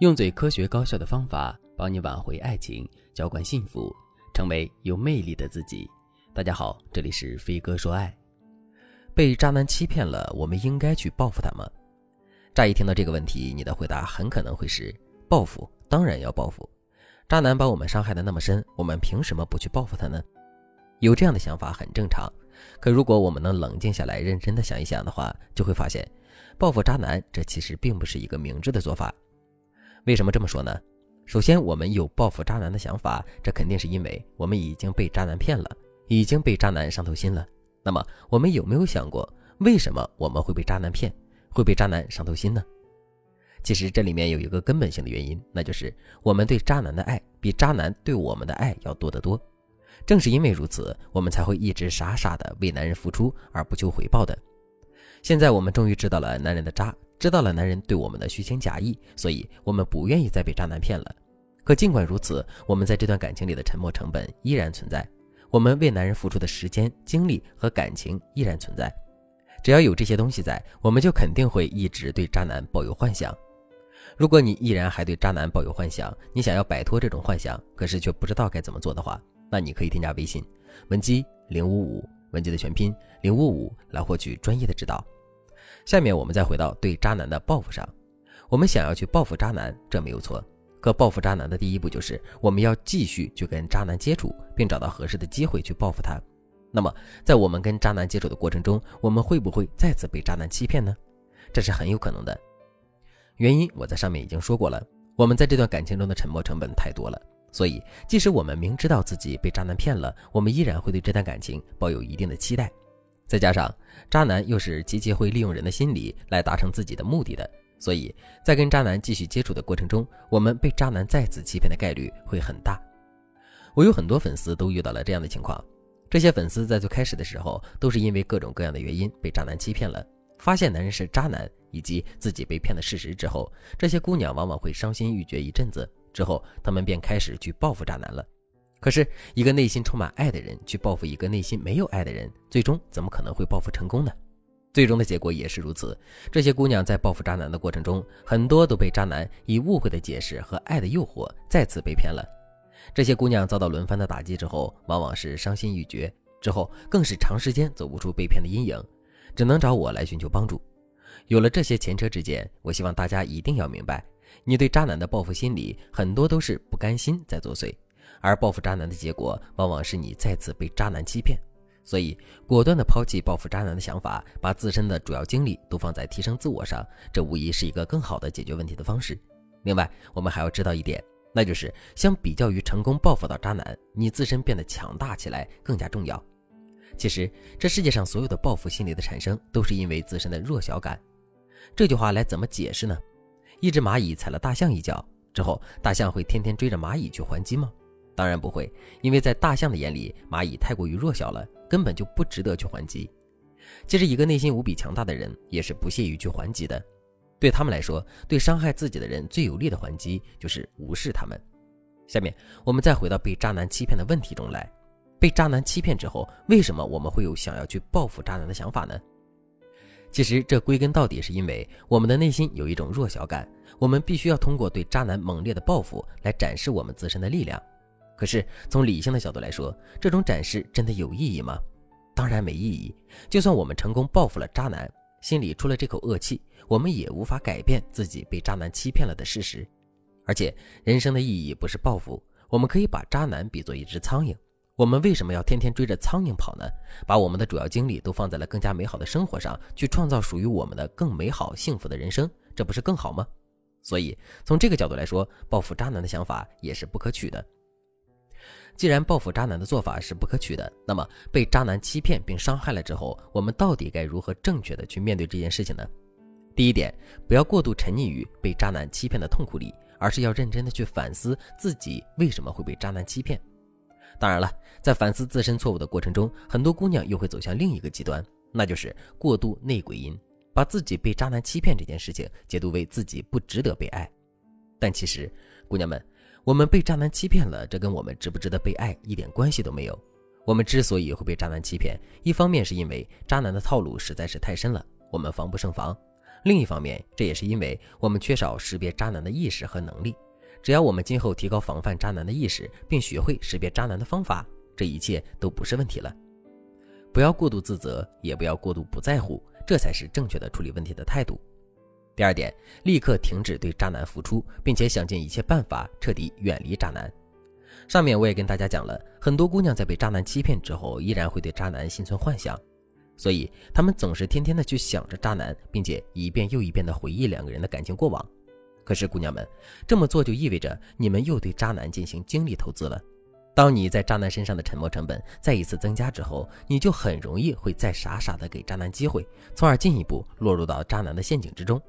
用最科学高效的方法帮你挽回爱情，浇灌幸福，成为有魅力的自己。大家好，这里是飞哥说爱。被渣男欺骗了，我们应该去报复他吗？乍一听到这个问题，你的回答很可能会是报复，当然要报复。渣男把我们伤害的那么深，我们凭什么不去报复他呢？有这样的想法很正常。可如果我们能冷静下来，认真的想一想的话，就会发现，报复渣男这其实并不是一个明智的做法。为什么这么说呢？首先，我们有报复渣男的想法，这肯定是因为我们已经被渣男骗了，已经被渣男伤透心了。那么，我们有没有想过，为什么我们会被渣男骗，会被渣男伤透心呢？其实这里面有一个根本性的原因，那就是我们对渣男的爱比渣男对我们的爱要多得多。正是因为如此，我们才会一直傻傻的为男人付出而不求回报的。现在我们终于知道了男人的渣。知道了男人对我们的虚情假意，所以我们不愿意再被渣男骗了。可尽管如此，我们在这段感情里的沉默成本依然存在，我们为男人付出的时间、精力和感情依然存在。只要有这些东西在，我们就肯定会一直对渣男抱有幻想。如果你依然还对渣男抱有幻想，你想要摆脱这种幻想，可是却不知道该怎么做的话，那你可以添加微信文姬零五五，文姬的全拼零五五，来获取专业的指导。下面我们再回到对渣男的报复上，我们想要去报复渣男，这没有错。可报复渣男的第一步就是我们要继续去跟渣男接触，并找到合适的机会去报复他。那么，在我们跟渣男接触的过程中，我们会不会再次被渣男欺骗呢？这是很有可能的。原因我在上面已经说过了，我们在这段感情中的沉默成本太多了，所以即使我们明知道自己被渣男骗了，我们依然会对这段感情抱有一定的期待。再加上渣男又是极其会利用人的心理来达成自己的目的的，所以在跟渣男继续接触的过程中，我们被渣男再次欺骗的概率会很大。我有很多粉丝都遇到了这样的情况，这些粉丝在最开始的时候都是因为各种各样的原因被渣男欺骗了，发现男人是渣男以及自己被骗的事实之后，这些姑娘往往会伤心欲绝一阵子，之后她们便开始去报复渣男了。可是，一个内心充满爱的人去报复一个内心没有爱的人，最终怎么可能会报复成功呢？最终的结果也是如此。这些姑娘在报复渣男的过程中，很多都被渣男以误会的解释和爱的诱惑再次被骗了。这些姑娘遭到轮番的打击之后，往往是伤心欲绝，之后更是长时间走不出被骗的阴影，只能找我来寻求帮助。有了这些前车之鉴，我希望大家一定要明白，你对渣男的报复心理，很多都是不甘心在作祟。而报复渣男的结果，往往是你再次被渣男欺骗，所以果断的抛弃报复渣男的想法，把自身的主要精力都放在提升自我上，这无疑是一个更好的解决问题的方式。另外，我们还要知道一点，那就是相比较于成功报复到渣男，你自身变得强大起来更加重要。其实，这世界上所有的报复心理的产生，都是因为自身的弱小感。这句话来怎么解释呢？一只蚂蚁踩了大象一脚之后，大象会天天追着蚂蚁去还击吗？当然不会，因为在大象的眼里，蚂蚁太过于弱小了，根本就不值得去还击。其实，一个内心无比强大的人也是不屑于去还击的。对他们来说，对伤害自己的人最有力的还击就是无视他们。下面，我们再回到被渣男欺骗的问题中来。被渣男欺骗之后，为什么我们会有想要去报复渣男的想法呢？其实，这归根到底是因为我们的内心有一种弱小感，我们必须要通过对渣男猛烈的报复来展示我们自身的力量。可是从理性的角度来说，这种展示真的有意义吗？当然没意义。就算我们成功报复了渣男，心里出了这口恶气，我们也无法改变自己被渣男欺骗了的事实。而且人生的意义不是报复，我们可以把渣男比作一只苍蝇。我们为什么要天天追着苍蝇跑呢？把我们的主要精力都放在了更加美好的生活上，去创造属于我们的更美好幸福的人生，这不是更好吗？所以从这个角度来说，报复渣男的想法也是不可取的。既然报复渣男的做法是不可取的，那么被渣男欺骗并伤害了之后，我们到底该如何正确的去面对这件事情呢？第一点，不要过度沉溺于被渣男欺骗的痛苦里，而是要认真的去反思自己为什么会被渣男欺骗。当然了，在反思自身错误的过程中，很多姑娘又会走向另一个极端，那就是过度内鬼淫，把自己被渣男欺骗这件事情解读为自己不值得被爱。但其实，姑娘们。我们被渣男欺骗了，这跟我们值不值得被爱一点关系都没有。我们之所以会被渣男欺骗，一方面是因为渣男的套路实在是太深了，我们防不胜防；另一方面，这也是因为我们缺少识别渣男的意识和能力。只要我们今后提高防范渣男的意识，并学会识别渣男的方法，这一切都不是问题了。不要过度自责，也不要过度不在乎，这才是正确的处理问题的态度。第二点，立刻停止对渣男付出，并且想尽一切办法彻底远离渣男。上面我也跟大家讲了很多姑娘在被渣男欺骗之后，依然会对渣男心存幻想，所以她们总是天天的去想着渣男，并且一遍又一遍的回忆两个人的感情过往。可是，姑娘们这么做就意味着你们又对渣男进行精力投资了。当你在渣男身上的沉没成本再一次增加之后，你就很容易会再傻傻的给渣男机会，从而进一步落入到渣男的陷阱之中。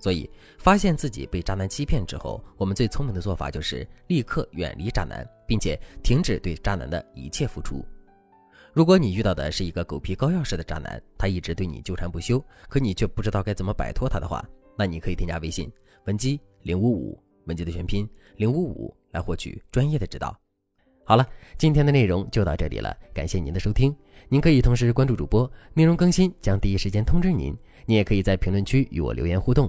所以，发现自己被渣男欺骗之后，我们最聪明的做法就是立刻远离渣男，并且停止对渣男的一切付出。如果你遇到的是一个狗皮膏药式的渣男，他一直对你纠缠不休，可你却不知道该怎么摆脱他的话，那你可以添加微信文姬零五五，文姬的全拼零五五，来获取专业的指导。好了，今天的内容就到这里了，感谢您的收听。您可以同时关注主播，内容更新将第一时间通知您。你也可以在评论区与我留言互动。